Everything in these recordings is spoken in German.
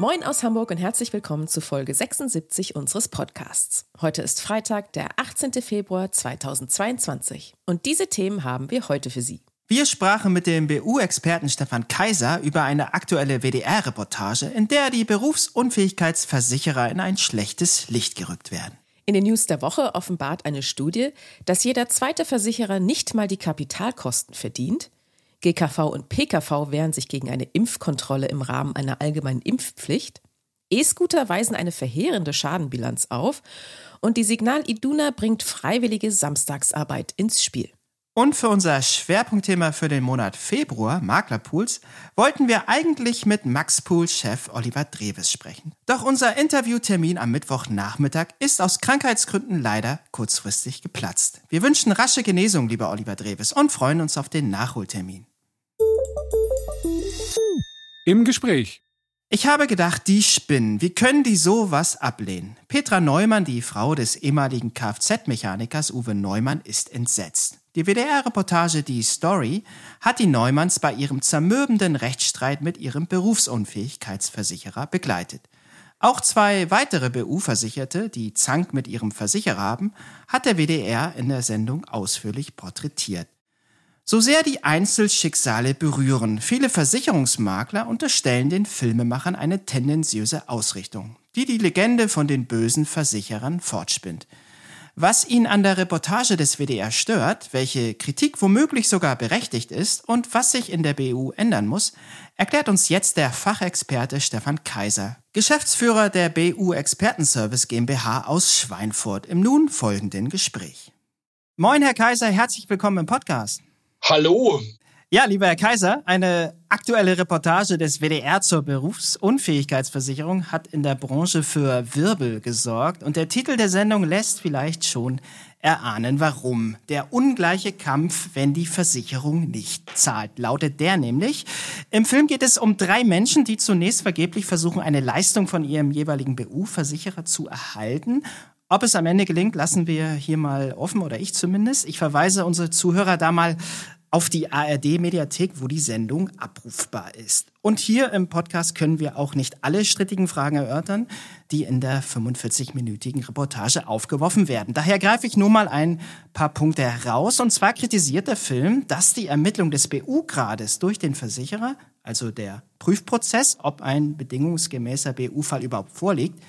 Moin aus Hamburg und herzlich willkommen zu Folge 76 unseres Podcasts. Heute ist Freitag, der 18. Februar 2022. Und diese Themen haben wir heute für Sie. Wir sprachen mit dem BU-Experten Stefan Kaiser über eine aktuelle WDR-Reportage, in der die Berufsunfähigkeitsversicherer in ein schlechtes Licht gerückt werden. In den News der Woche offenbart eine Studie, dass jeder zweite Versicherer nicht mal die Kapitalkosten verdient, GKV und PKV wehren sich gegen eine Impfkontrolle im Rahmen einer allgemeinen Impfpflicht. E-Scooter weisen eine verheerende Schadenbilanz auf und die Signal Iduna bringt freiwillige Samstagsarbeit ins Spiel. Und für unser Schwerpunktthema für den Monat Februar, Maklerpools, wollten wir eigentlich mit Max Pool-Chef Oliver Dreves sprechen. Doch unser Interviewtermin am Mittwochnachmittag ist aus Krankheitsgründen leider kurzfristig geplatzt. Wir wünschen rasche Genesung, lieber Oliver Dreves, und freuen uns auf den Nachholtermin. Im Gespräch. Ich habe gedacht, die spinnen. Wie können die sowas ablehnen? Petra Neumann, die Frau des ehemaligen Kfz-Mechanikers Uwe Neumann, ist entsetzt. Die WDR-Reportage Die Story hat die Neumanns bei ihrem zermürbenden Rechtsstreit mit ihrem Berufsunfähigkeitsversicherer begleitet. Auch zwei weitere BU-Versicherte, die Zank mit ihrem Versicherer haben, hat der WDR in der Sendung ausführlich porträtiert. So sehr die Einzelschicksale berühren, viele Versicherungsmakler unterstellen den Filmemachern eine tendenziöse Ausrichtung, die die Legende von den bösen Versicherern fortspinnt. Was ihn an der Reportage des WDR stört, welche Kritik womöglich sogar berechtigt ist und was sich in der BU ändern muss, erklärt uns jetzt der Fachexperte Stefan Kaiser, Geschäftsführer der BU Expertenservice GmbH aus Schweinfurt im nun folgenden Gespräch. Moin, Herr Kaiser, herzlich willkommen im Podcast. Hallo. Ja, lieber Herr Kaiser, eine aktuelle Reportage des WDR zur Berufsunfähigkeitsversicherung hat in der Branche für Wirbel gesorgt und der Titel der Sendung lässt vielleicht schon erahnen, warum. Der ungleiche Kampf, wenn die Versicherung nicht zahlt, lautet der nämlich. Im Film geht es um drei Menschen, die zunächst vergeblich versuchen, eine Leistung von ihrem jeweiligen BU-Versicherer zu erhalten ob es am Ende gelingt, lassen wir hier mal offen oder ich zumindest. Ich verweise unsere Zuhörer da mal auf die ARD-Mediathek, wo die Sendung abrufbar ist. Und hier im Podcast können wir auch nicht alle strittigen Fragen erörtern, die in der 45-minütigen Reportage aufgeworfen werden. Daher greife ich nur mal ein paar Punkte heraus. Und zwar kritisiert der Film, dass die Ermittlung des BU-Grades durch den Versicherer, also der Prüfprozess, ob ein bedingungsgemäßer BU-Fall überhaupt vorliegt,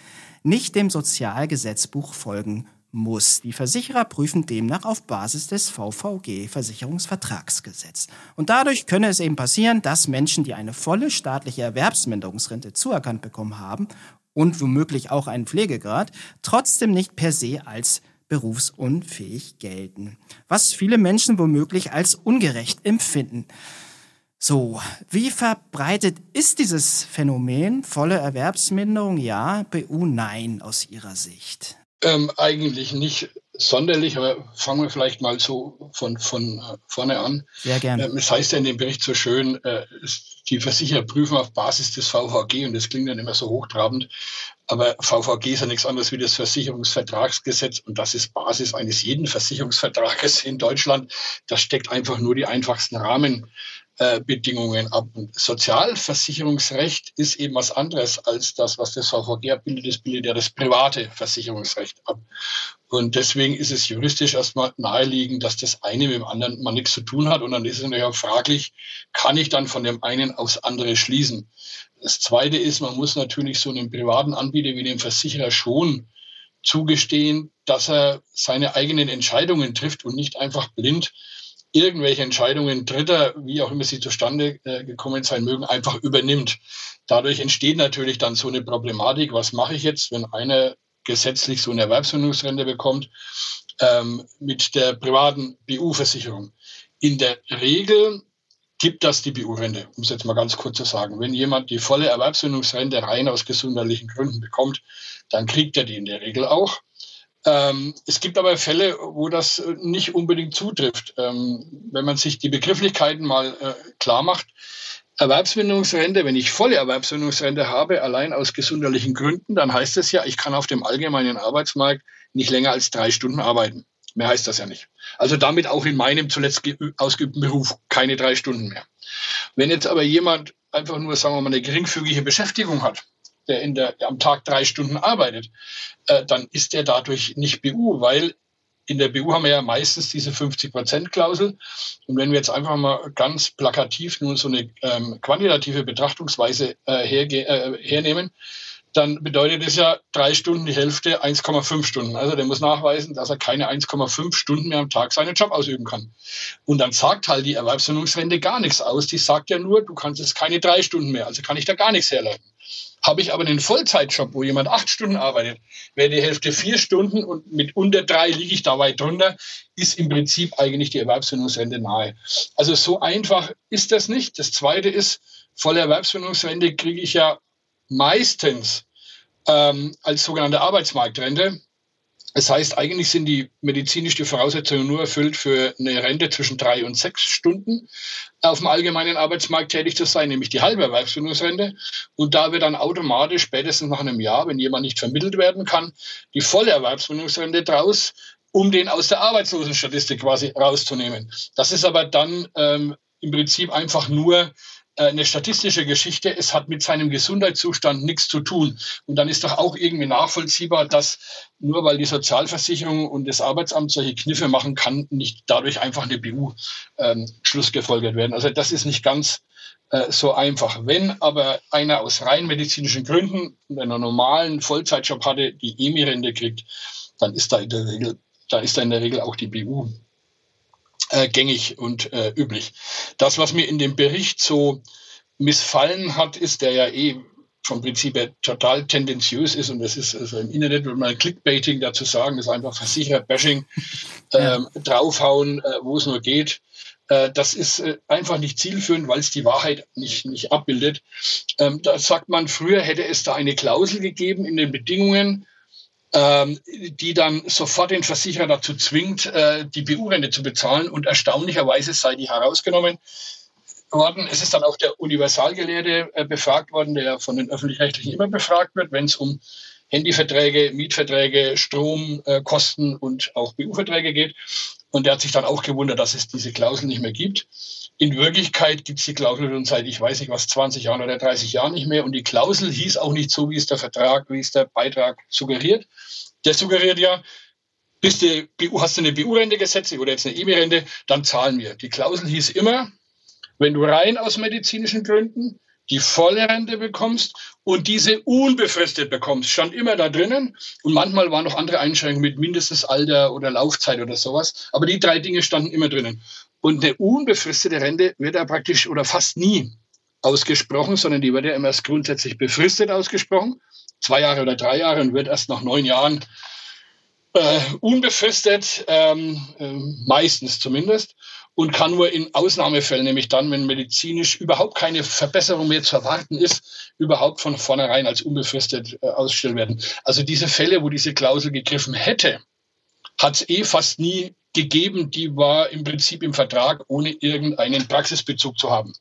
nicht dem Sozialgesetzbuch folgen muss. Die Versicherer prüfen demnach auf Basis des VVG Versicherungsvertragsgesetz. Und dadurch könne es eben passieren, dass Menschen, die eine volle staatliche Erwerbsminderungsrente zuerkannt bekommen haben und womöglich auch einen Pflegegrad, trotzdem nicht per se als berufsunfähig gelten. Was viele Menschen womöglich als ungerecht empfinden. So, wie verbreitet ist dieses Phänomen? Volle Erwerbsminderung ja, BU nein aus Ihrer Sicht? Ähm, eigentlich nicht sonderlich, aber fangen wir vielleicht mal so von, von äh, vorne an. Sehr gerne. Ähm, es heißt ja in dem Bericht so schön, äh, die Versicherer prüfen auf Basis des VVG und das klingt dann immer so hochtrabend. Aber VVG ist ja nichts anderes wie das Versicherungsvertragsgesetz und das ist Basis eines jeden Versicherungsvertrages in Deutschland. Das steckt einfach nur die einfachsten Rahmen Bedingungen ab. Und Sozialversicherungsrecht ist eben was anderes als das, was das VVG abbildet. Das bildet ja das private Versicherungsrecht ab. Und deswegen ist es juristisch erstmal naheliegend, dass das eine mit dem anderen mal nichts zu tun hat. Und dann ist es natürlich auch fraglich, kann ich dann von dem einen aufs andere schließen? Das zweite ist, man muss natürlich so einem privaten Anbieter wie dem Versicherer schon zugestehen, dass er seine eigenen Entscheidungen trifft und nicht einfach blind irgendwelche Entscheidungen Dritter, wie auch immer sie zustande äh, gekommen sein mögen, einfach übernimmt. Dadurch entsteht natürlich dann so eine Problematik, was mache ich jetzt, wenn einer gesetzlich so eine Erwerbsminderungsrente bekommt ähm, mit der privaten BU-Versicherung. In der Regel gibt das die BU-Rente, um es jetzt mal ganz kurz zu sagen. Wenn jemand die volle Erwerbsminderungsrente rein aus gesundheitlichen Gründen bekommt, dann kriegt er die in der Regel auch. Ähm, es gibt aber Fälle, wo das nicht unbedingt zutrifft. Ähm, wenn man sich die Begrifflichkeiten mal äh, klar macht, Erwerbsminderungsrente, wenn ich volle Erwerbsminderungsrente habe, allein aus gesundheitlichen Gründen, dann heißt es ja, ich kann auf dem allgemeinen Arbeitsmarkt nicht länger als drei Stunden arbeiten. Mehr heißt das ja nicht. Also damit auch in meinem zuletzt ausgeübten Beruf keine drei Stunden mehr. Wenn jetzt aber jemand einfach nur, sagen wir mal, eine geringfügige Beschäftigung hat, der, in der, der am Tag drei Stunden arbeitet, äh, dann ist er dadurch nicht BU, weil in der BU haben wir ja meistens diese 50-Prozent-Klausel. Und wenn wir jetzt einfach mal ganz plakativ nun so eine ähm, quantitative Betrachtungsweise äh, äh, hernehmen, dann bedeutet es ja drei Stunden die Hälfte 1,5 Stunden. Also der muss nachweisen, dass er keine 1,5 Stunden mehr am Tag seinen Job ausüben kann. Und dann sagt halt die Erwerbsminderungsrente gar nichts aus. Die sagt ja nur, du kannst jetzt keine drei Stunden mehr. Also kann ich da gar nichts herleiten. Habe ich aber einen Vollzeitjob, wo jemand acht Stunden arbeitet, wäre die Hälfte vier Stunden und mit unter drei liege ich da weit drunter, ist im Prinzip eigentlich die Erwerbsminderungsrente nahe. Also so einfach ist das nicht. Das Zweite ist, volle Erwerbsminderungsrente kriege ich ja meistens ähm, als sogenannte Arbeitsmarktrente. Das heißt, eigentlich sind die medizinischen Voraussetzungen nur erfüllt für eine Rente zwischen drei und sechs Stunden auf dem allgemeinen Arbeitsmarkt tätig zu sein, nämlich die halbe Erwerbsbildungsrente. Und da wird dann automatisch spätestens nach einem Jahr, wenn jemand nicht vermittelt werden kann, die volle Erwerbsbildungsrente draus, um den aus der Arbeitslosenstatistik quasi rauszunehmen. Das ist aber dann ähm, im Prinzip einfach nur eine statistische Geschichte. Es hat mit seinem Gesundheitszustand nichts zu tun. Und dann ist doch auch irgendwie nachvollziehbar, dass nur weil die Sozialversicherung und das Arbeitsamt solche Kniffe machen kann, nicht dadurch einfach eine BU ähm, schlussgefolgert werden. Also das ist nicht ganz äh, so einfach. Wenn aber einer aus rein medizinischen Gründen in einer normalen Vollzeitjob hatte, die EMI-Rente kriegt, dann ist da in der Regel, da ist da in der Regel auch die BU äh, gängig und äh, üblich. Das, was mir in dem Bericht so missfallen hat, ist der ja eh vom Prinzip her total tendenziös ist und das ist also im Internet würde man Clickbaiting dazu sagen, das ist einfach Versicherer-Bashing, ähm, draufhauen, äh, wo es nur geht. Äh, das ist äh, einfach nicht zielführend, weil es die Wahrheit nicht, nicht abbildet. Ähm, da sagt man, früher hätte es da eine Klausel gegeben in den Bedingungen, die dann sofort den Versicherer dazu zwingt, äh, die BU-Rente zu bezahlen. Und erstaunlicherweise sei die herausgenommen worden. Es ist dann auch der Universalgelehrte äh, befragt worden, der von den Öffentlich-Rechtlichen immer befragt wird, wenn es um Handyverträge, Mietverträge, Stromkosten äh, und auch BU-Verträge geht. Und der hat sich dann auch gewundert, dass es diese Klausel nicht mehr gibt. In Wirklichkeit gibt es die Klausel schon seit, ich weiß nicht was, 20 Jahren oder 30 Jahren nicht mehr. Und die Klausel hieß auch nicht so, wie es der Vertrag, wie es der Beitrag suggeriert. Der suggeriert ja, bis du hast du eine BU-Rente gesetzt oder jetzt eine EMI-Rente, dann zahlen wir. Die Klausel hieß immer, wenn du rein aus medizinischen Gründen die volle Rente bekommst und diese unbefristet bekommst. Stand immer da drinnen. Und manchmal waren noch andere Einschränkungen mit mindestens Alter oder Laufzeit oder sowas. Aber die drei Dinge standen immer drinnen. Und eine unbefristete Rente wird ja praktisch oder fast nie ausgesprochen, sondern die wird ja immer erst grundsätzlich befristet ausgesprochen. Zwei Jahre oder drei Jahre und wird erst nach neun Jahren äh, unbefristet, ähm, äh, meistens zumindest und kann nur in Ausnahmefällen, nämlich dann, wenn medizinisch überhaupt keine Verbesserung mehr zu erwarten ist, überhaupt von vornherein als unbefristet äh, ausgestellt werden. Also diese Fälle, wo diese Klausel gegriffen hätte, hat es eh fast nie gegeben. Die war im Prinzip im Vertrag, ohne irgendeinen Praxisbezug zu haben.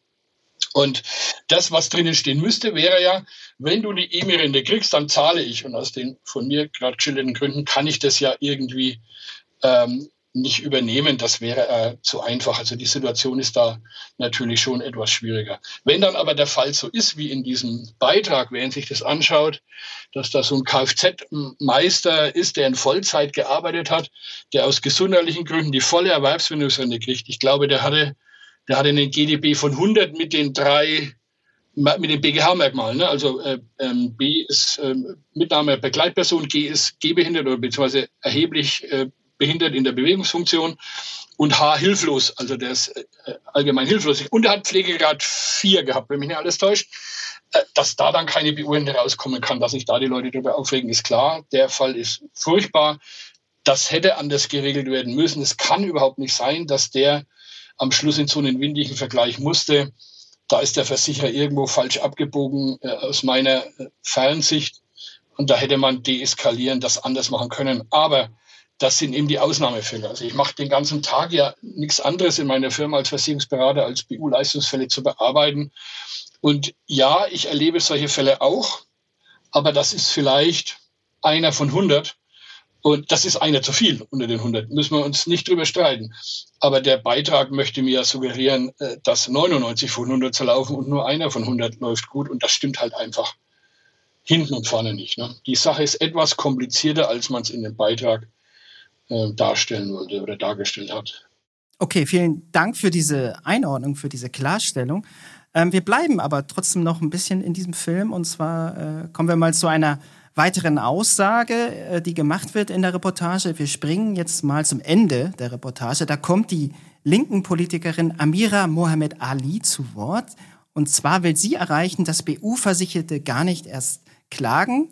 Und das, was drinnen stehen müsste, wäre ja, wenn du die EMI-Rente kriegst, dann zahle ich. Und aus den von mir gerade geschilderten Gründen kann ich das ja irgendwie ähm, nicht übernehmen, das wäre äh, zu einfach. Also die Situation ist da natürlich schon etwas schwieriger. Wenn dann aber der Fall so ist, wie in diesem Beitrag, wer sich das anschaut, dass da so ein Kfz-Meister ist, der in Vollzeit gearbeitet hat, der aus gesundheitlichen Gründen die volle Erwerbsminderungsrente kriegt. Ich glaube, der hatte, der hatte einen GDB von 100 mit den drei mit den BGH-Merkmalen. Ne? Also äh, ähm, B ist äh, Mitnahme Begleitperson, G ist gehbehindert oder beziehungsweise erheblich äh, behindert in der Bewegungsfunktion und H hilflos, also der ist äh, allgemein hilflos. Und er hat Pflegegrad 4 gehabt, wenn mich nicht alles täuscht. Äh, dass da dann keine BU-Rente rauskommen kann, dass sich da die Leute darüber aufregen, ist klar. Der Fall ist furchtbar. Das hätte anders geregelt werden müssen. Es kann überhaupt nicht sein, dass der am Schluss in so einen windigen Vergleich musste. Da ist der Versicherer irgendwo falsch abgebogen, äh, aus meiner Fernsicht. Und da hätte man deeskalieren, das anders machen können. Aber das sind eben die Ausnahmefälle. Also ich mache den ganzen Tag ja nichts anderes in meiner Firma als Versicherungsberater, als BU-Leistungsfälle zu bearbeiten. Und ja, ich erlebe solche Fälle auch, aber das ist vielleicht einer von 100. Und das ist einer zu viel unter den 100. Müssen wir uns nicht drüber streiten. Aber der Beitrag möchte mir ja suggerieren, äh, dass 99 von 100 zu laufen und nur einer von 100 läuft gut. Und das stimmt halt einfach hinten und vorne nicht. Ne? Die Sache ist etwas komplizierter, als man es in dem Beitrag äh, darstellen wollte oder dargestellt hat. Okay, vielen Dank für diese Einordnung, für diese Klarstellung. Ähm, wir bleiben aber trotzdem noch ein bisschen in diesem Film und zwar äh, kommen wir mal zu einer weiteren Aussage, äh, die gemacht wird in der Reportage. Wir springen jetzt mal zum Ende der Reportage. Da kommt die linken Politikerin Amira Mohamed Ali zu Wort. Und zwar will sie erreichen, dass BU-Versicherte gar nicht erst klagen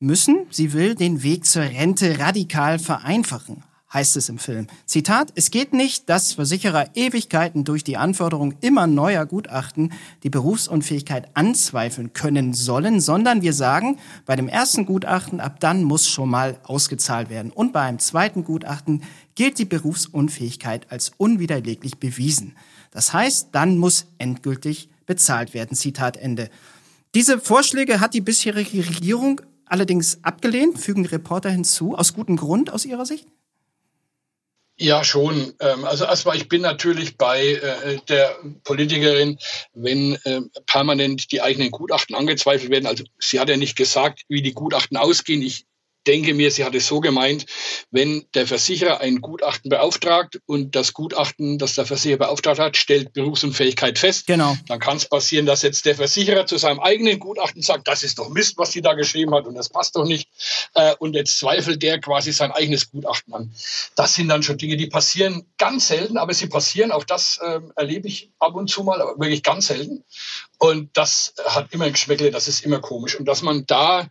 müssen. Sie will den Weg zur Rente radikal vereinfachen heißt es im Film. Zitat, es geht nicht, dass Versicherer Ewigkeiten durch die Anforderung immer neuer Gutachten die Berufsunfähigkeit anzweifeln können sollen, sondern wir sagen, bei dem ersten Gutachten, ab dann muss schon mal ausgezahlt werden. Und bei einem zweiten Gutachten gilt die Berufsunfähigkeit als unwiderleglich bewiesen. Das heißt, dann muss endgültig bezahlt werden. Zitat Ende. Diese Vorschläge hat die bisherige Regierung allerdings abgelehnt, fügen Reporter hinzu, aus gutem Grund aus ihrer Sicht? Ja, schon. Ähm, also erstmal, ich bin natürlich bei äh, der Politikerin, wenn äh, permanent die eigenen Gutachten angezweifelt werden. Also sie hat ja nicht gesagt, wie die Gutachten ausgehen. Ich denke mir, sie hat es so gemeint, wenn der Versicherer ein Gutachten beauftragt und das Gutachten, das der Versicherer beauftragt hat, stellt Berufsunfähigkeit fest, genau. dann kann es passieren, dass jetzt der Versicherer zu seinem eigenen Gutachten sagt, das ist doch Mist, was sie da geschrieben hat und das passt doch nicht. Äh, und jetzt zweifelt der quasi sein eigenes Gutachten an. Das sind dann schon Dinge, die passieren ganz selten, aber sie passieren. Auch das äh, erlebe ich ab und zu mal, aber wirklich ganz selten. Und das hat immer ein Geschmäckle, das ist immer komisch. Und dass man da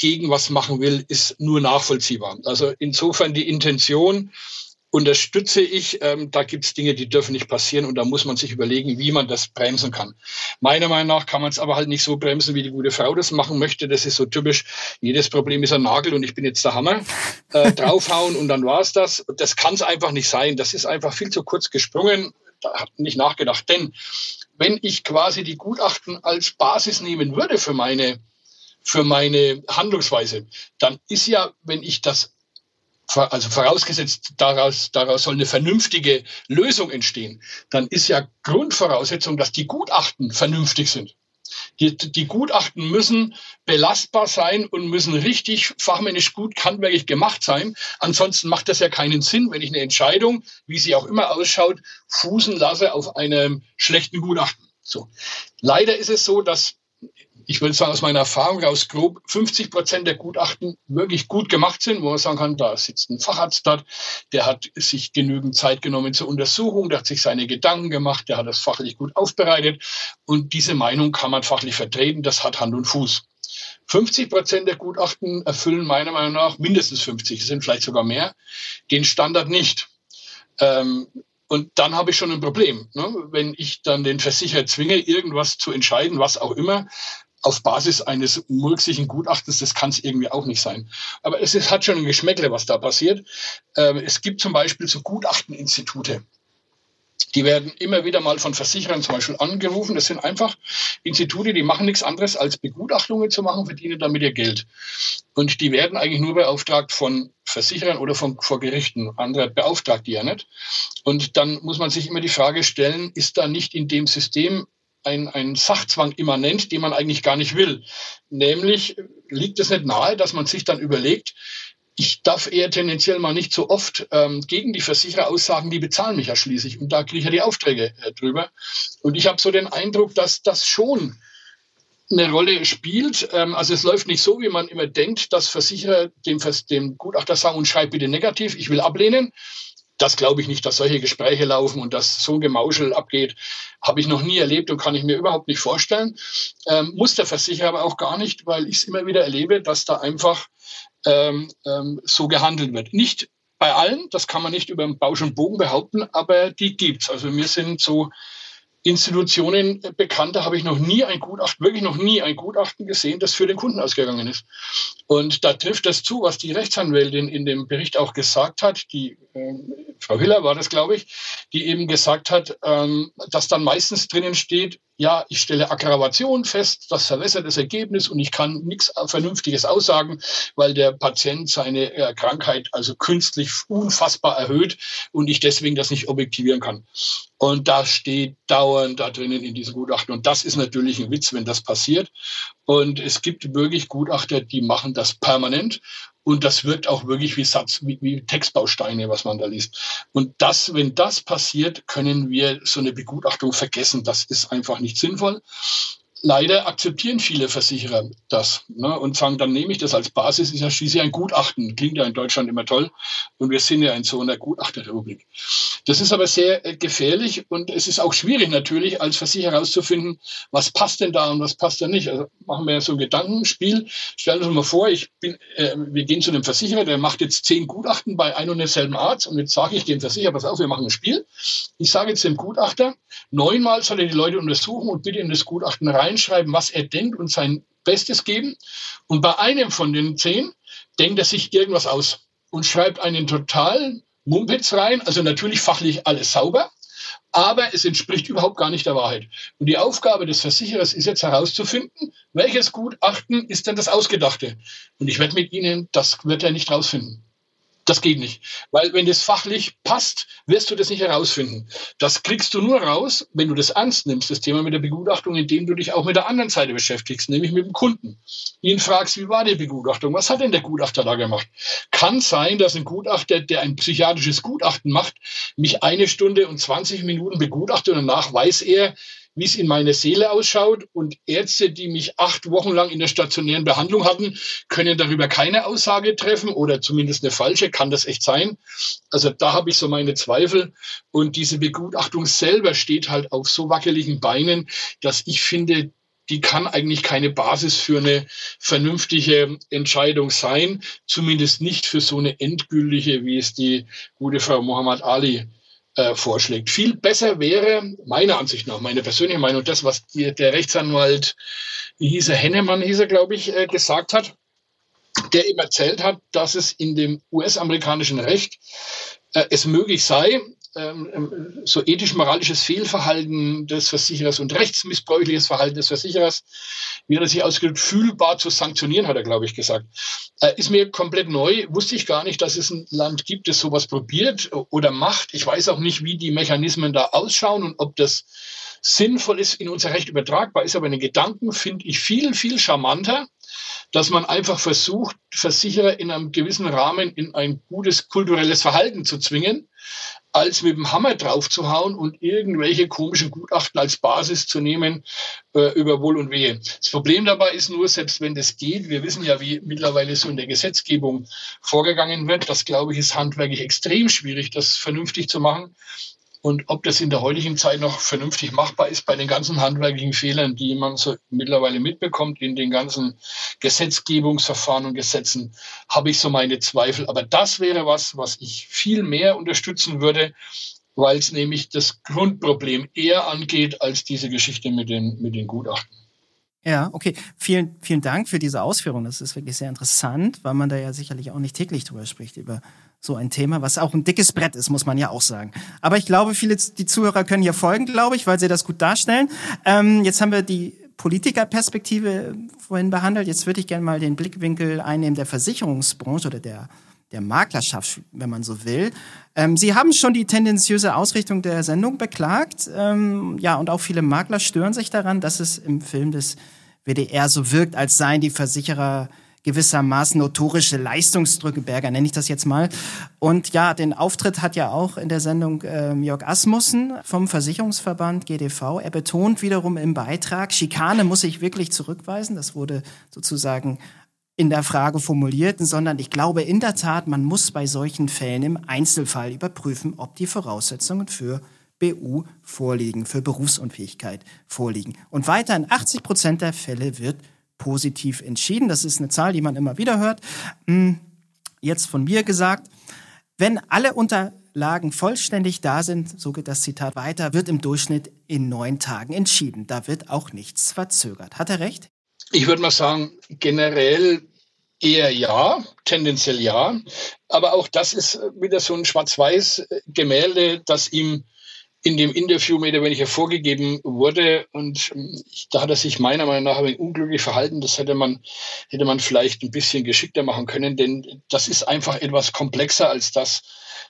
gegen was machen will, ist nur nachvollziehbar. Also insofern die Intention unterstütze ich. Ähm, da gibt es Dinge, die dürfen nicht passieren und da muss man sich überlegen, wie man das bremsen kann. Meiner Meinung nach kann man es aber halt nicht so bremsen, wie die gute Frau das machen möchte. Das ist so typisch. Jedes Problem ist ein Nagel und ich bin jetzt der Hammer. Äh, draufhauen und dann war es das. Das kann es einfach nicht sein. Das ist einfach viel zu kurz gesprungen. Da hat nicht nachgedacht. Denn wenn ich quasi die Gutachten als Basis nehmen würde für meine für meine Handlungsweise, dann ist ja, wenn ich das also vorausgesetzt, daraus, daraus soll eine vernünftige Lösung entstehen, dann ist ja Grundvoraussetzung, dass die Gutachten vernünftig sind. Die, die Gutachten müssen belastbar sein und müssen richtig fachmännisch gut handwerklich gemacht sein. Ansonsten macht das ja keinen Sinn, wenn ich eine Entscheidung, wie sie auch immer ausschaut, fußen lasse auf einem schlechten Gutachten. So. Leider ist es so, dass ich würde sagen, aus meiner Erfahrung raus grob 50 Prozent der Gutachten wirklich gut gemacht sind, wo man sagen kann, da sitzt ein Facharzt dort, der hat sich genügend Zeit genommen zur Untersuchung, der hat sich seine Gedanken gemacht, der hat das fachlich gut aufbereitet und diese Meinung kann man fachlich vertreten, das hat Hand und Fuß. 50 Prozent der Gutachten erfüllen meiner Meinung nach, mindestens 50, sind vielleicht sogar mehr, den Standard nicht. Ähm, und dann habe ich schon ein Problem. Ne? Wenn ich dann den Versicherer zwinge, irgendwas zu entscheiden, was auch immer, auf Basis eines murksigen Gutachtens, das kann es irgendwie auch nicht sein. Aber es ist, hat schon ein Geschmäckle, was da passiert. Ähm, es gibt zum Beispiel so Gutachteninstitute. Die werden immer wieder mal von Versicherern zum Beispiel angerufen. Das sind einfach Institute, die machen nichts anderes als Begutachtungen zu machen, verdienen damit ihr Geld. Und die werden eigentlich nur beauftragt von Versicherern oder von, vor Gerichten. Andere beauftragt die ja nicht. Und dann muss man sich immer die Frage stellen, ist da nicht in dem System ein, ein Sachzwang immanent, den man eigentlich gar nicht will. Nämlich liegt es nicht nahe, dass man sich dann überlegt, ich darf eher tendenziell mal nicht so oft ähm, gegen die Versicherer aussagen, die bezahlen mich ja schließlich und da kriege ich ja die Aufträge äh, drüber. Und ich habe so den Eindruck, dass das schon eine Rolle spielt. Ähm, also es läuft nicht so, wie man immer denkt, dass Versicherer dem, dem Gutachter sagen und schreibt bitte negativ, ich will ablehnen, das glaube ich nicht, dass solche Gespräche laufen und dass so Gemauschel abgeht. Habe ich noch nie erlebt und kann ich mir überhaupt nicht vorstellen. Ähm, muss der Versicherer aber auch gar nicht, weil ich es immer wieder erlebe, dass da einfach ähm, ähm, so gehandelt wird. Nicht bei allen, das kann man nicht über den Bausch und Bogen behaupten, aber die gibt's. Also mir sind so Institutionen bekannt, da habe ich noch nie ein Gutachten, wirklich noch nie ein Gutachten gesehen, das für den Kunden ausgegangen ist. Und da trifft das zu, was die Rechtsanwältin in dem Bericht auch gesagt hat, die äh, Frau Hiller war das, glaube ich, die eben gesagt hat, ähm, dass dann meistens drinnen steht, ja, ich stelle Aggravation fest, das verwässert das Ergebnis und ich kann nichts Vernünftiges aussagen, weil der Patient seine äh, Krankheit also künstlich unfassbar erhöht und ich deswegen das nicht objektivieren kann. Und das steht dauernd da drinnen in diesem Gutachten. Und das ist natürlich ein Witz, wenn das passiert. Und es gibt wirklich Gutachter, die machen das permanent. Und das wirkt auch wirklich wie Satz, wie, wie Textbausteine, was man da liest. Und das, wenn das passiert, können wir so eine Begutachtung vergessen. Das ist einfach nicht sinnvoll leider akzeptieren viele Versicherer das ne, und sagen, dann nehme ich das als Basis, ist ja schließlich ein Gutachten. Klingt ja in Deutschland immer toll. Und wir sind ja in so einer Gutachterrepublik. Das ist aber sehr äh, gefährlich und es ist auch schwierig natürlich als Versicherer herauszufinden, was passt denn da und was passt da nicht. Also machen wir so ein Gedankenspiel. Stellen uns mal vor, ich bin, äh, wir gehen zu einem Versicherer, der macht jetzt zehn Gutachten bei einem und derselben Arzt und jetzt sage ich dem Versicherer, pass auf, wir machen ein Spiel. Ich sage jetzt dem Gutachter, neunmal soll er die Leute untersuchen und bitte in das Gutachten rein reinschreiben, was er denkt und sein Bestes geben. Und bei einem von den zehn denkt er sich irgendwas aus und schreibt einen totalen Mumpitz rein. Also natürlich fachlich alles sauber, aber es entspricht überhaupt gar nicht der Wahrheit. Und die Aufgabe des Versicherers ist jetzt herauszufinden, welches Gutachten ist denn das Ausgedachte. Und ich werde mit Ihnen, das wird er nicht rausfinden. Das geht nicht. Weil wenn das fachlich passt, wirst du das nicht herausfinden. Das kriegst du nur raus, wenn du das ernst nimmst, das Thema mit der Begutachtung, indem du dich auch mit der anderen Seite beschäftigst, nämlich mit dem Kunden. Ihn fragst, wie war die Begutachtung? Was hat denn der Gutachter da gemacht? Kann sein, dass ein Gutachter, der ein psychiatrisches Gutachten macht, mich eine Stunde und 20 Minuten begutachtet und danach weiß er, wie es in meiner Seele ausschaut. Und Ärzte, die mich acht Wochen lang in der stationären Behandlung hatten, können darüber keine Aussage treffen oder zumindest eine falsche. Kann das echt sein? Also da habe ich so meine Zweifel. Und diese Begutachtung selber steht halt auf so wackeligen Beinen, dass ich finde, die kann eigentlich keine Basis für eine vernünftige Entscheidung sein, zumindest nicht für so eine endgültige, wie es die gute Frau Muhammad Ali äh, vorschlägt. Viel besser wäre, meiner Ansicht nach, meine persönliche Meinung, das, was die, der Rechtsanwalt, wie hieß er, Hennemann hieß er, glaube ich, äh, gesagt hat, der ihm erzählt hat, dass es in dem US-amerikanischen Recht äh, es möglich sei, ähm, ähm, so ethisch-moralisches Fehlverhalten des Versicherers und rechtsmissbräuchliches Verhalten des Versicherers, wie er sich ausgedrückt, fühlbar zu sanktionieren, hat er, glaube ich, gesagt. Äh, ist mir komplett neu, wusste ich gar nicht, dass es ein Land gibt, das sowas probiert oder macht. Ich weiß auch nicht, wie die Mechanismen da ausschauen und ob das sinnvoll ist, in unser Recht übertragbar ist. Aber den Gedanken finde ich viel, viel charmanter, dass man einfach versucht, Versicherer in einem gewissen Rahmen in ein gutes kulturelles Verhalten zu zwingen, als mit dem Hammer draufzuhauen und irgendwelche komischen Gutachten als Basis zu nehmen äh, über Wohl und Wehe. Das Problem dabei ist nur, selbst wenn das geht, wir wissen ja, wie mittlerweile so in der Gesetzgebung vorgegangen wird, das glaube ich ist handwerklich extrem schwierig, das vernünftig zu machen. Und ob das in der heutigen Zeit noch vernünftig machbar ist bei den ganzen handwerklichen Fehlern, die man so mittlerweile mitbekommt in den ganzen Gesetzgebungsverfahren und Gesetzen, habe ich so meine Zweifel. Aber das wäre was, was ich viel mehr unterstützen würde, weil es nämlich das Grundproblem eher angeht als diese Geschichte mit den, mit den Gutachten. Ja, okay. Vielen, vielen Dank für diese Ausführung. Das ist wirklich sehr interessant, weil man da ja sicherlich auch nicht täglich drüber spricht, über so ein Thema, was auch ein dickes Brett ist, muss man ja auch sagen. Aber ich glaube, viele, die Zuhörer können hier folgen, glaube ich, weil sie das gut darstellen. Ähm, jetzt haben wir die Politikerperspektive vorhin behandelt. Jetzt würde ich gerne mal den Blickwinkel einnehmen der Versicherungsbranche oder der, der Maklerschaft, wenn man so will. Ähm, Sie haben schon die tendenziöse Ausrichtung der Sendung beklagt. Ähm, ja, und auch viele Makler stören sich daran, dass es im Film des WDR so wirkt, als seien die Versicherer gewissermaßen notorische Leistungsdrückeberger, nenne ich das jetzt mal. Und ja, den Auftritt hat ja auch in der Sendung äh, Jörg Asmussen vom Versicherungsverband GDV. Er betont wiederum im Beitrag, Schikane muss ich wirklich zurückweisen. Das wurde sozusagen in der Frage formuliert, sondern ich glaube in der Tat, man muss bei solchen Fällen im Einzelfall überprüfen, ob die Voraussetzungen für BU vorliegen, für Berufsunfähigkeit vorliegen. Und weiter in 80 Prozent der Fälle wird positiv entschieden. Das ist eine Zahl, die man immer wieder hört. Hm, jetzt von mir gesagt, wenn alle unter Unterlagen vollständig da sind, so geht das Zitat weiter, wird im Durchschnitt in neun Tagen entschieden. Da wird auch nichts verzögert. Hat er recht? Ich würde mal sagen, generell eher ja, tendenziell ja. Aber auch das ist wieder so ein Schwarz-Weiß-Gemälde, das ihm in dem Interview mehr oder weniger vorgegeben wurde. Und ähm, da hat er sich meiner Meinung nach ein wenig unglücklich verhalten. Das hätte man, hätte man vielleicht ein bisschen geschickter machen können, denn das ist einfach etwas komplexer als das,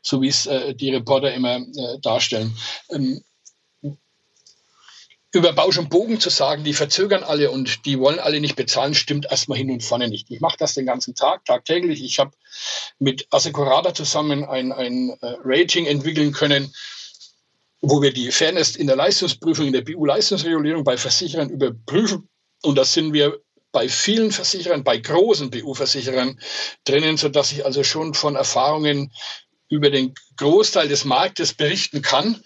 so wie es äh, die Reporter immer äh, darstellen. Ähm, über Bausch und Bogen zu sagen, die verzögern alle und die wollen alle nicht bezahlen, stimmt erstmal hin und vorne nicht. Ich mache das den ganzen Tag, tagtäglich. Ich habe mit Assecurata zusammen ein, ein äh, Rating entwickeln können, wo wir die Fairness in der Leistungsprüfung, in der BU-Leistungsregulierung bei Versicherern überprüfen. Und das sind wir bei vielen Versicherern, bei großen BU-Versicherern drinnen, so dass ich also schon von Erfahrungen über den Großteil des Marktes berichten kann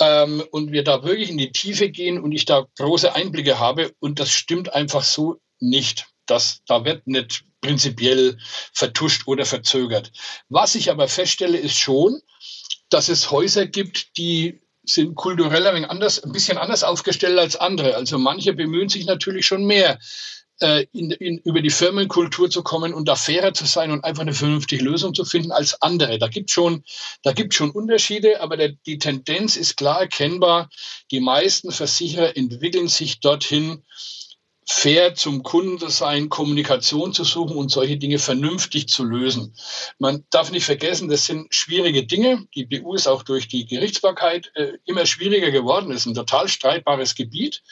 ähm, und wir da wirklich in die Tiefe gehen und ich da große Einblicke habe und das stimmt einfach so nicht. Das, da wird nicht prinzipiell vertuscht oder verzögert. Was ich aber feststelle, ist schon, dass es Häuser gibt, die sind kulturell ein, anders, ein bisschen anders aufgestellt als andere. Also manche bemühen sich natürlich schon mehr, äh, in, in, über die Firmenkultur zu kommen und da fairer zu sein und einfach eine vernünftige Lösung zu finden als andere. Da gibt schon, schon Unterschiede, aber der, die Tendenz ist klar erkennbar. Die meisten Versicherer entwickeln sich dorthin, fair zum Kunden zu sein, Kommunikation zu suchen und solche Dinge vernünftig zu lösen. Man darf nicht vergessen, das sind schwierige Dinge. Die BU ist auch durch die Gerichtsbarkeit äh, immer schwieriger geworden. Es ist ein total streitbares Gebiet.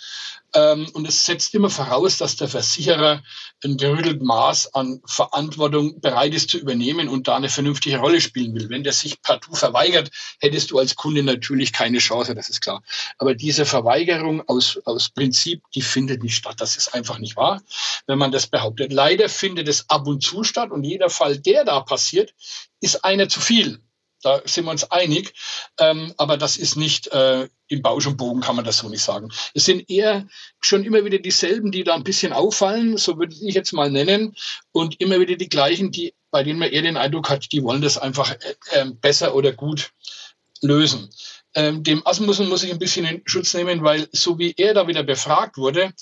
Ähm, und es setzt immer voraus, dass der Versicherer ein gerüttelt Maß an Verantwortung bereit ist zu übernehmen und da eine vernünftige Rolle spielen will. Wenn der sich partout verweigert, hättest du als Kunde natürlich keine Chance, das ist klar. Aber diese Verweigerung aus, aus Prinzip, die findet nicht statt. Das ist einfach nicht wahr, wenn man das behauptet. Leider findet es ab und zu statt und jeder Fall, der da passiert, ist einer zu viel. Da sind wir uns einig. Ähm, aber das ist nicht äh, im Bausch und Bogen, kann man das so nicht sagen. Es sind eher schon immer wieder dieselben, die da ein bisschen auffallen, so würde ich jetzt mal nennen, und immer wieder die gleichen, die, bei denen man eher den Eindruck hat, die wollen das einfach äh, äh besser oder gut lösen. Ähm, dem Asmussen muss ich ein bisschen in Schutz nehmen, weil so wie er da wieder befragt wurde,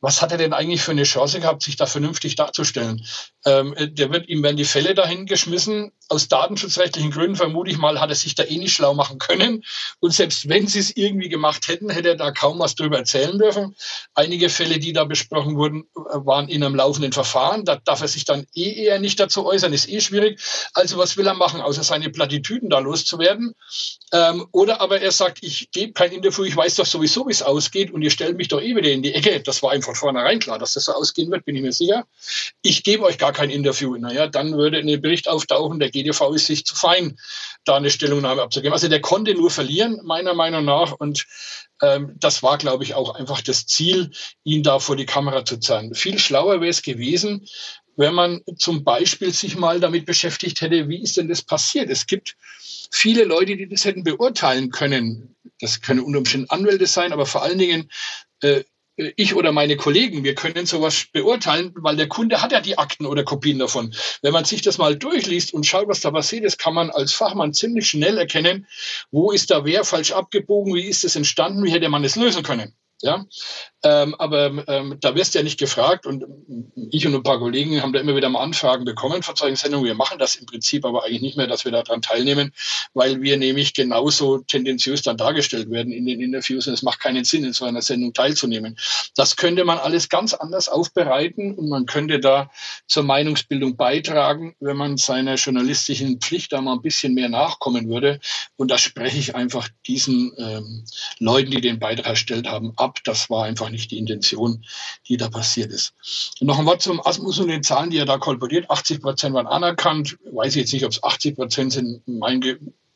was hat er denn eigentlich für eine Chance gehabt, sich da vernünftig darzustellen? Ähm, der wird, ihm werden die Fälle dahin geschmissen. Aus datenschutzrechtlichen Gründen vermute ich mal, hat er sich da eh nicht schlau machen können. Und selbst wenn sie es irgendwie gemacht hätten, hätte er da kaum was drüber erzählen dürfen. Einige Fälle, die da besprochen wurden, waren in einem laufenden Verfahren. Da darf er sich dann eh eher nicht dazu äußern, ist eh schwierig. Also was will er machen, außer seine Plattitüden da loszuwerden? Ähm, oder aber er sagt, ich gebe kein Interview, ich weiß doch sowieso, wie es ausgeht und ihr stellt mich doch eh wieder in die Ecke. Das war einfach von vornherein klar, dass das so ausgehen wird, bin ich mir sicher. Ich gebe euch gar kein Interview. Naja, dann würde ein Bericht auftauchen, der GDV ist sich zu fein, da eine Stellungnahme abzugeben. Also der konnte nur verlieren, meiner Meinung nach. Und ähm, das war, glaube ich, auch einfach das Ziel, ihn da vor die Kamera zu zeigen. Viel schlauer wäre es gewesen, wenn man zum Beispiel sich mal damit beschäftigt hätte, wie ist denn das passiert? Es gibt viele Leute, die das hätten beurteilen können. Das können unter Umständen Anwälte sein, aber vor allen Dingen äh, ich oder meine Kollegen, wir können sowas beurteilen, weil der Kunde hat ja die Akten oder Kopien davon. Wenn man sich das mal durchliest und schaut, was da passiert ist, kann man als Fachmann ziemlich schnell erkennen, wo ist da wer falsch abgebogen, wie ist es entstanden, wie hätte man es lösen können. Ja, ähm, aber ähm, da wirst du ja nicht gefragt und ich und ein paar Kollegen haben da immer wieder mal Anfragen bekommen von solchen Sendungen. Wir machen das im Prinzip aber eigentlich nicht mehr, dass wir daran teilnehmen, weil wir nämlich genauso tendenziös dann dargestellt werden in den Interviews und es macht keinen Sinn, in so einer Sendung teilzunehmen. Das könnte man alles ganz anders aufbereiten und man könnte da zur Meinungsbildung beitragen, wenn man seiner journalistischen Pflicht da mal ein bisschen mehr nachkommen würde. Und da spreche ich einfach diesen ähm, Leuten, die den Beitrag erstellt haben, ab. Das war einfach nicht die Intention, die da passiert ist. Und noch ein Wort zum Asmus und den Zahlen, die er da kolportiert. 80 Prozent waren anerkannt. Weiß ich jetzt nicht, ob es 80 Prozent sind. Mein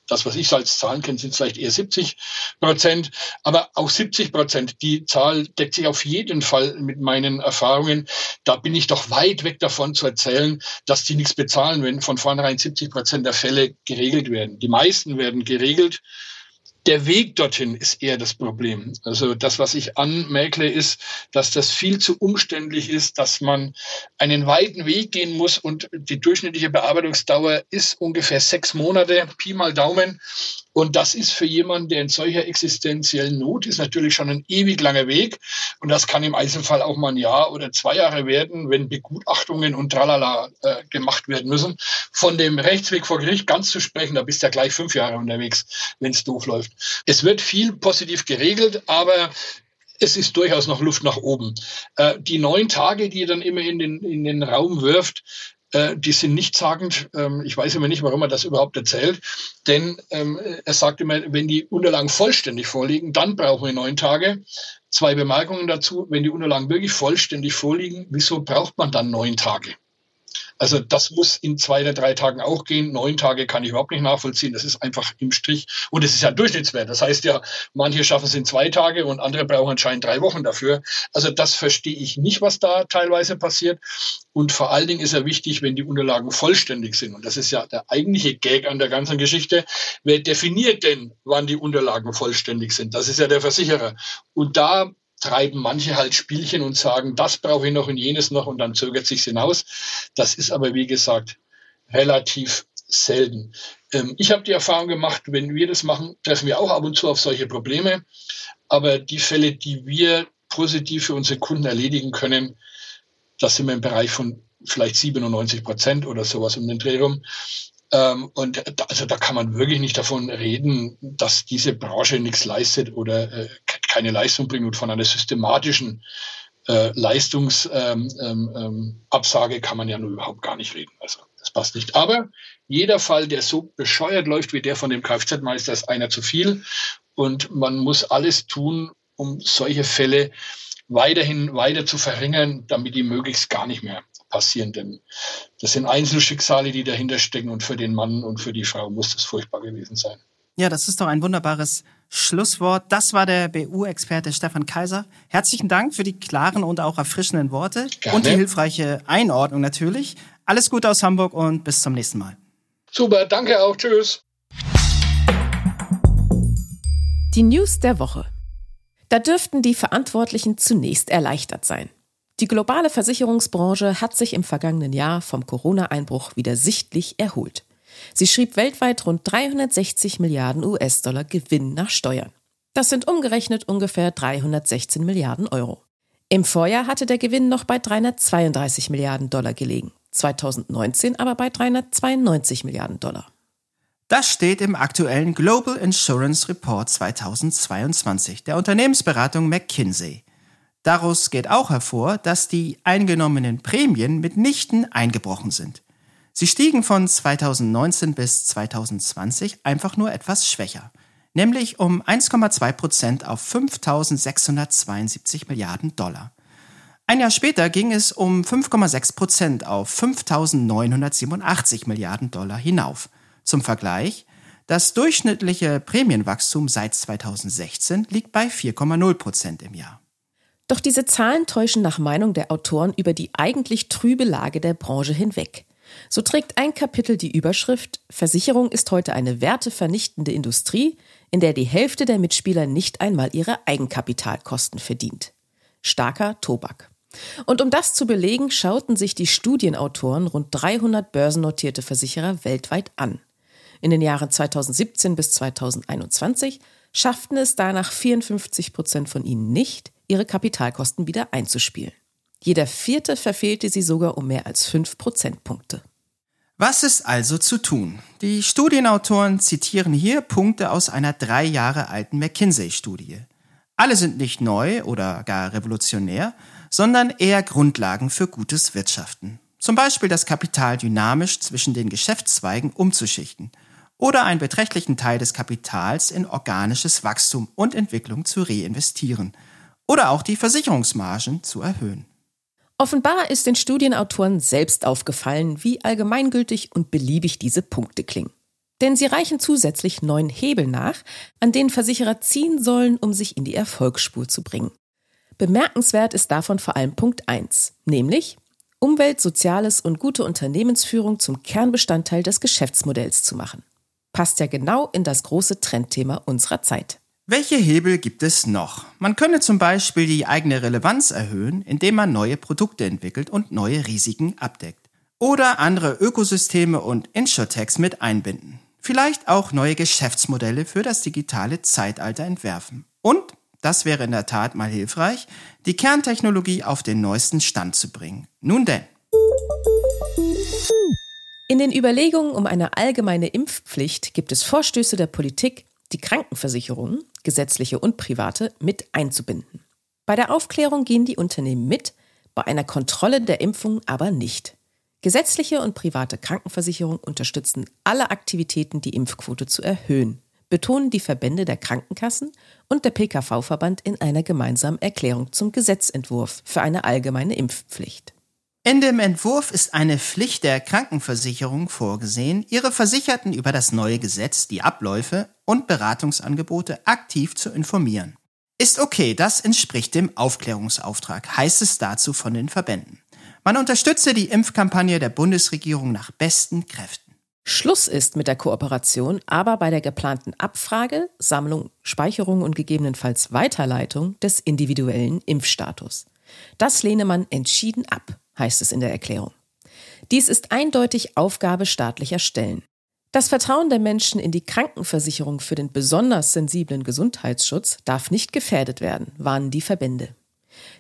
das, was ich als Zahlen kenne, sind vielleicht eher 70 Prozent, aber auch 70 Prozent. Die Zahl deckt sich auf jeden Fall mit meinen Erfahrungen. Da bin ich doch weit weg davon zu erzählen, dass die nichts bezahlen, wenn von vornherein 70 Prozent der Fälle geregelt werden. Die meisten werden geregelt Der Weg dorthin ist eher das Problem. Also das, was ich anmerkle, ist, dass das viel zu umständlich ist, dass man einen weiten Weg gehen muss und die durchschnittliche Bearbeitungsdauer ist ungefähr sechs Monate, Pi mal Daumen. Und das ist für jemanden, der in solcher existenziellen Not ist, natürlich schon ein ewig langer Weg. Und das kann im Einzelfall auch mal ein Jahr oder zwei Jahre werden, wenn Begutachtungen und tralala äh, gemacht werden müssen. Von dem Rechtsweg vor Gericht ganz zu sprechen, da bist du ja gleich fünf Jahre unterwegs, wenn es doof läuft. Es wird viel positiv geregelt, aber es ist durchaus noch Luft nach oben. Äh, die neun Tage, die ihr dann immer in den, in den Raum wirft, äh, die sind nichtssagend. Ähm, ich weiß immer nicht, warum er das überhaupt erzählt. Denn ähm, er sagt immer, wenn die Unterlagen vollständig vorliegen, dann brauchen wir neun Tage. Zwei Bemerkungen dazu. Wenn die Unterlagen wirklich vollständig vorliegen, wieso braucht man dann neun Tage? Also das muss in zwei oder drei Tagen auch gehen. Neun Tage kann ich überhaupt nicht nachvollziehen. Das ist einfach im Strich. Und es ist ja ein Durchschnittswert. Das heißt ja, manche schaffen es in zwei Tage und andere brauchen anscheinend drei Wochen dafür. Also das verstehe ich nicht, was da teilweise passiert. Und vor allen Dingen ist ja wichtig, wenn die Unterlagen vollständig sind. Und das ist ja der eigentliche Gag an der ganzen Geschichte. Wer definiert denn, wann die Unterlagen vollständig sind? Das ist ja der Versicherer. Und da treiben manche halt Spielchen und sagen, das brauche ich noch und jenes noch und dann zögert sich hinaus. Das ist aber, wie gesagt, relativ selten. Ähm, ich habe die Erfahrung gemacht, wenn wir das machen, treffen wir auch ab und zu auf solche Probleme. Aber die Fälle, die wir positiv für unsere Kunden erledigen können, das sind wir im Bereich von vielleicht 97 Prozent oder sowas um den Dreh rum. Ähm, und da, also da kann man wirklich nicht davon reden, dass diese Branche nichts leistet oder äh, keine Leistung bringt und von einer systematischen äh, Leistungsabsage ähm, ähm, kann man ja nur überhaupt gar nicht reden. Also das passt nicht. Aber jeder Fall, der so bescheuert läuft wie der von dem Kfz-Meister, ist einer zu viel. Und man muss alles tun, um solche Fälle weiterhin weiter zu verringern, damit die möglichst gar nicht mehr passieren. Denn das sind Einzelschicksale, die dahinter stecken und für den Mann und für die Frau muss das furchtbar gewesen sein. Ja, das ist doch ein wunderbares Schlusswort. Das war der BU-Experte Stefan Kaiser. Herzlichen Dank für die klaren und auch erfrischenden Worte Gerne. und die hilfreiche Einordnung natürlich. Alles Gute aus Hamburg und bis zum nächsten Mal. Super, danke auch. Tschüss. Die News der Woche. Da dürften die Verantwortlichen zunächst erleichtert sein. Die globale Versicherungsbranche hat sich im vergangenen Jahr vom Corona-Einbruch wieder sichtlich erholt. Sie schrieb weltweit rund 360 Milliarden US-Dollar Gewinn nach Steuern. Das sind umgerechnet ungefähr 316 Milliarden Euro. Im Vorjahr hatte der Gewinn noch bei 332 Milliarden Dollar gelegen, 2019 aber bei 392 Milliarden Dollar. Das steht im aktuellen Global Insurance Report 2022 der Unternehmensberatung McKinsey. Daraus geht auch hervor, dass die eingenommenen Prämien mitnichten eingebrochen sind. Sie stiegen von 2019 bis 2020 einfach nur etwas schwächer, nämlich um 1,2 Prozent auf 5.672 Milliarden Dollar. Ein Jahr später ging es um 5,6 Prozent auf 5.987 Milliarden Dollar hinauf. Zum Vergleich, das durchschnittliche Prämienwachstum seit 2016 liegt bei 4,0 Prozent im Jahr. Doch diese Zahlen täuschen nach Meinung der Autoren über die eigentlich trübe Lage der Branche hinweg. So trägt ein Kapitel die Überschrift Versicherung ist heute eine wertevernichtende Industrie, in der die Hälfte der Mitspieler nicht einmal ihre Eigenkapitalkosten verdient. Starker Tobak. Und um das zu belegen, schauten sich die Studienautoren rund 300 börsennotierte Versicherer weltweit an. In den Jahren 2017 bis 2021 schafften es danach 54 Prozent von ihnen nicht, ihre Kapitalkosten wieder einzuspielen. Jeder vierte verfehlte sie sogar um mehr als fünf Prozentpunkte. Was ist also zu tun? Die Studienautoren zitieren hier Punkte aus einer drei Jahre alten McKinsey-Studie. Alle sind nicht neu oder gar revolutionär, sondern eher Grundlagen für gutes Wirtschaften. Zum Beispiel das Kapital dynamisch zwischen den Geschäftszweigen umzuschichten oder einen beträchtlichen Teil des Kapitals in organisches Wachstum und Entwicklung zu reinvestieren oder auch die Versicherungsmargen zu erhöhen. Offenbar ist den Studienautoren selbst aufgefallen, wie allgemeingültig und beliebig diese Punkte klingen. Denn sie reichen zusätzlich neun Hebel nach, an denen Versicherer ziehen sollen, um sich in die Erfolgsspur zu bringen. Bemerkenswert ist davon vor allem Punkt 1, nämlich Umwelt, Soziales und gute Unternehmensführung zum Kernbestandteil des Geschäftsmodells zu machen. Passt ja genau in das große Trendthema unserer Zeit. Welche Hebel gibt es noch? Man könne zum Beispiel die eigene Relevanz erhöhen, indem man neue Produkte entwickelt und neue Risiken abdeckt. Oder andere Ökosysteme und Insurtechs mit einbinden. Vielleicht auch neue Geschäftsmodelle für das digitale Zeitalter entwerfen. Und, das wäre in der Tat mal hilfreich, die Kerntechnologie auf den neuesten Stand zu bringen. Nun denn. In den Überlegungen um eine allgemeine Impfpflicht gibt es Vorstöße der Politik, die Krankenversicherungen, gesetzliche und private, mit einzubinden. Bei der Aufklärung gehen die Unternehmen mit, bei einer Kontrolle der Impfung aber nicht. Gesetzliche und private Krankenversicherungen unterstützen alle Aktivitäten, die Impfquote zu erhöhen, betonen die Verbände der Krankenkassen und der PKV-Verband in einer gemeinsamen Erklärung zum Gesetzentwurf für eine allgemeine Impfpflicht. In dem Entwurf ist eine Pflicht der Krankenversicherung vorgesehen, ihre Versicherten über das neue Gesetz, die Abläufe und Beratungsangebote aktiv zu informieren. Ist okay, das entspricht dem Aufklärungsauftrag, heißt es dazu von den Verbänden. Man unterstütze die Impfkampagne der Bundesregierung nach besten Kräften. Schluss ist mit der Kooperation aber bei der geplanten Abfrage, Sammlung, Speicherung und gegebenenfalls Weiterleitung des individuellen Impfstatus. Das lehne man entschieden ab, heißt es in der Erklärung. Dies ist eindeutig Aufgabe staatlicher Stellen. Das Vertrauen der Menschen in die Krankenversicherung für den besonders sensiblen Gesundheitsschutz darf nicht gefährdet werden, warnen die Verbände.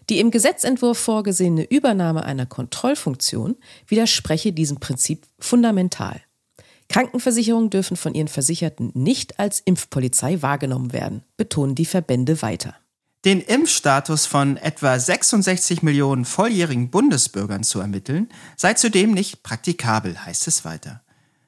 Die im Gesetzentwurf vorgesehene Übernahme einer Kontrollfunktion widerspreche diesem Prinzip fundamental. Krankenversicherungen dürfen von ihren Versicherten nicht als Impfpolizei wahrgenommen werden, betonen die Verbände weiter. Den Impfstatus von etwa 66 Millionen volljährigen Bundesbürgern zu ermitteln, sei zudem nicht praktikabel, heißt es weiter.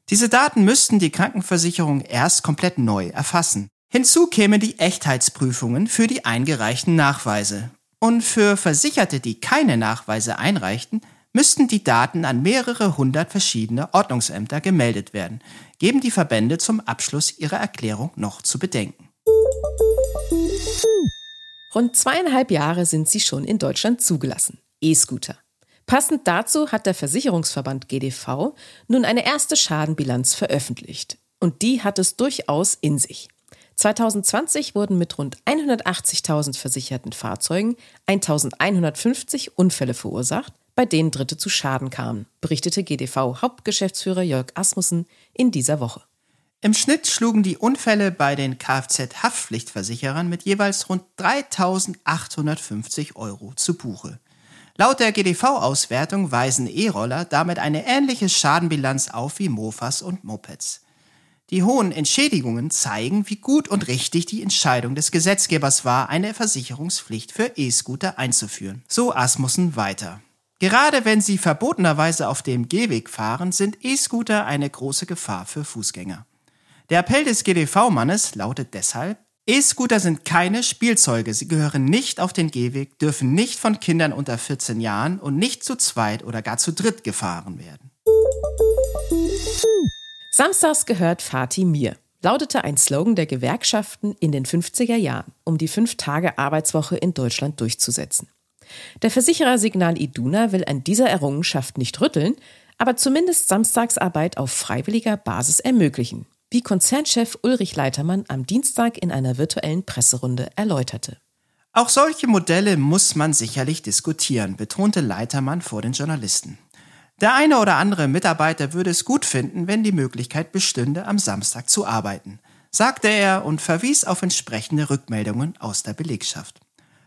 Diese Daten müssten die Krankenversicherung erst komplett neu erfassen. Hinzu kämen die Echtheitsprüfungen für die eingereichten Nachweise. Und für Versicherte, die keine Nachweise einreichten, müssten die Daten an mehrere hundert verschiedene Ordnungsämter gemeldet werden, geben die Verbände zum Abschluss ihrer Erklärung noch zu bedenken. Rund zweieinhalb Jahre sind sie schon in Deutschland zugelassen. E-Scooter. Passend dazu hat der Versicherungsverband GDV nun eine erste Schadenbilanz veröffentlicht. Und die hat es durchaus in sich. 2020 wurden mit rund 180.000 versicherten Fahrzeugen 1.150 Unfälle verursacht, bei denen Dritte zu Schaden kamen, berichtete GDV-Hauptgeschäftsführer Jörg Asmussen in dieser Woche. Im Schnitt schlugen die Unfälle bei den Kfz-Haftpflichtversicherern mit jeweils rund 3.850 Euro zu Buche. Laut der GDV-Auswertung weisen E-Roller damit eine ähnliche Schadenbilanz auf wie Mofas und Mopeds. Die hohen Entschädigungen zeigen, wie gut und richtig die Entscheidung des Gesetzgebers war, eine Versicherungspflicht für E-Scooter einzuführen. So Asmussen weiter. Gerade wenn sie verbotenerweise auf dem Gehweg fahren, sind E-Scooter eine große Gefahr für Fußgänger. Der Appell des GDV-Mannes lautet deshalb, E-Scooter sind keine Spielzeuge, sie gehören nicht auf den Gehweg, dürfen nicht von Kindern unter 14 Jahren und nicht zu zweit oder gar zu dritt gefahren werden. Samstags gehört Fatih mir, lautete ein Slogan der Gewerkschaften in den 50er Jahren, um die Fünf-Tage-Arbeitswoche in Deutschland durchzusetzen. Der Versicherer Signal Iduna will an dieser Errungenschaft nicht rütteln, aber zumindest Samstagsarbeit auf freiwilliger Basis ermöglichen, wie Konzernchef Ulrich Leitermann am Dienstag in einer virtuellen Presserunde erläuterte. Auch solche Modelle muss man sicherlich diskutieren, betonte Leitermann vor den Journalisten. Der eine oder andere Mitarbeiter würde es gut finden, wenn die Möglichkeit bestünde, am Samstag zu arbeiten, sagte er und verwies auf entsprechende Rückmeldungen aus der Belegschaft.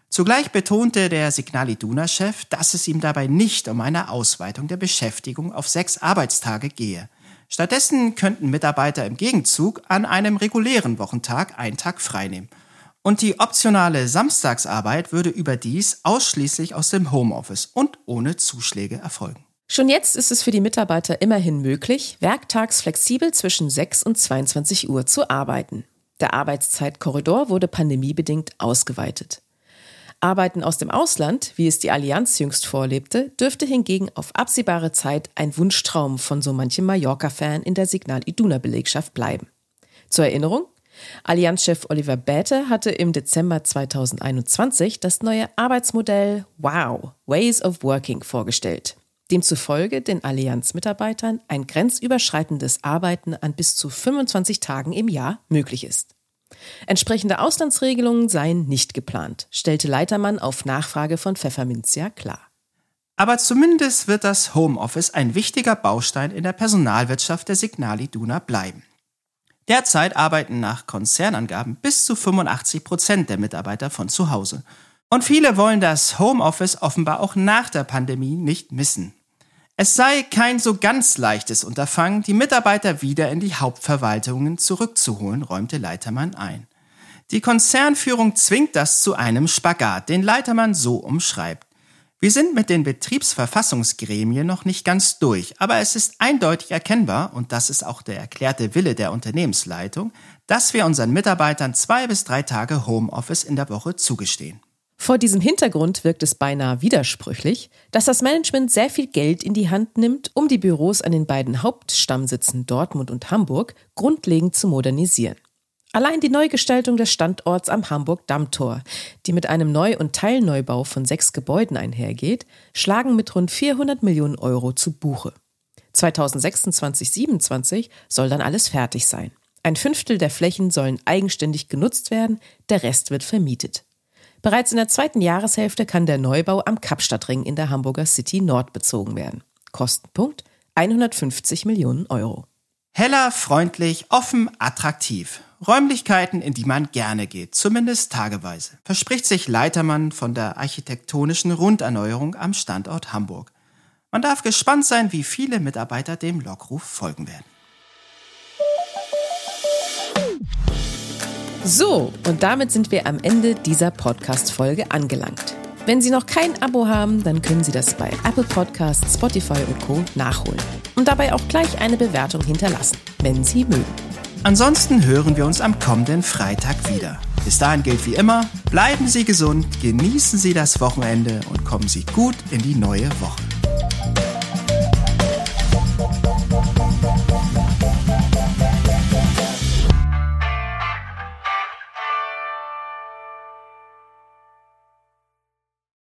Zugleich betonte der Signal Iduna-Chef, dass es ihm dabei nicht um eine Ausweitung der Beschäftigung auf sechs Arbeitstage gehe. Stattdessen könnten Mitarbeiter im Gegenzug an einem regulären Wochentag einen Tag freinehmen. Und die optionale Samstagsarbeit würde überdies ausschließlich aus dem Homeoffice und ohne Zuschläge erfolgen. Schon jetzt ist es für die Mitarbeiter immerhin möglich, werktags flexibel zwischen 6 und 22 Uhr zu arbeiten. Der Arbeitszeitkorridor wurde pandemiebedingt ausgeweitet. Arbeiten aus dem Ausland, wie es die Allianz jüngst vorlebte, dürfte hingegen auf absehbare Zeit ein Wunschtraum von so manchem Mallorca-Fan in der Signal Iduna-Belegschaft bleiben. Zur Erinnerung, Allianzchef Oliver Bäte hatte im Dezember 2021 das neue Arbeitsmodell Wow, Ways of Working vorgestellt. demzufolge den Allianz-Mitarbeitern ein grenzüberschreitendes Arbeiten an bis zu 25 Tagen im Jahr möglich ist. Entsprechende Auslandsregelungen seien nicht geplant, stellte Leitermann auf Nachfrage von Pfefferminzia klar. Aber zumindest wird das Homeoffice ein wichtiger Baustein in der Personalwirtschaft der Signal Iduna bleiben. Derzeit arbeiten nach Konzernangaben bis zu 85 Prozent der Mitarbeiter von zu Hause. Und viele wollen das Homeoffice offenbar auch nach der Pandemie nicht missen. Es sei kein so ganz leichtes Unterfangen, die Mitarbeiter wieder in die Hauptverwaltungen zurückzuholen, räumte Leitermann ein. Die Konzernführung zwingt das zu einem Spagat, den Leitermann so umschreibt. Wir sind mit den Betriebsverfassungsgremien noch nicht ganz durch, aber es ist eindeutig erkennbar, und das ist auch der erklärte Wille der Unternehmensleitung, dass wir unseren Mitarbeitern zwei bis drei Tage Homeoffice in der Woche zugestehen. Vor diesem Hintergrund wirkt es beinahe widersprüchlich, dass das Management sehr viel Geld in die Hand nimmt, um die Büros an den beiden Hauptstammsitzen Dortmund und Hamburg grundlegend zu modernisieren. Allein die Neugestaltung des Standorts am Hamburg-Dammtor, die mit einem Neu- und Teilneubau von sechs Gebäuden einhergeht, schlagen mit rund 400 Millionen Euro zu Buche. 2026-27 soll dann alles fertig sein. Ein Fünftel der Flächen sollen eigenständig genutzt werden, der Rest wird vermietet. Bereits in der zweiten Jahreshälfte kann der Neubau am Kapstadtring in der Hamburger City Nord bezogen werden. Kostenpunkt 150 Millionen Euro. Heller, freundlich, offen, attraktiv. Räumlichkeiten, in die man gerne geht, zumindest tageweise, verspricht sich Leitermann von der architektonischen Runderneuerung am Standort Hamburg. Man darf gespannt sein, wie viele Mitarbeiter dem Lockruf folgen werden. So, und damit sind wir am Ende dieser Podcast-Folge angelangt. Wenn Sie noch kein Abo haben, dann können Sie das bei Apple Podcasts, Spotify und Co. nachholen. Und dabei auch gleich eine Bewertung hinterlassen, wenn Sie mögen. Ansonsten hören wir uns am kommenden Freitag wieder. Bis dahin gilt wie immer, bleiben Sie gesund, genießen Sie das Wochenende und kommen Sie gut in die neue Woche.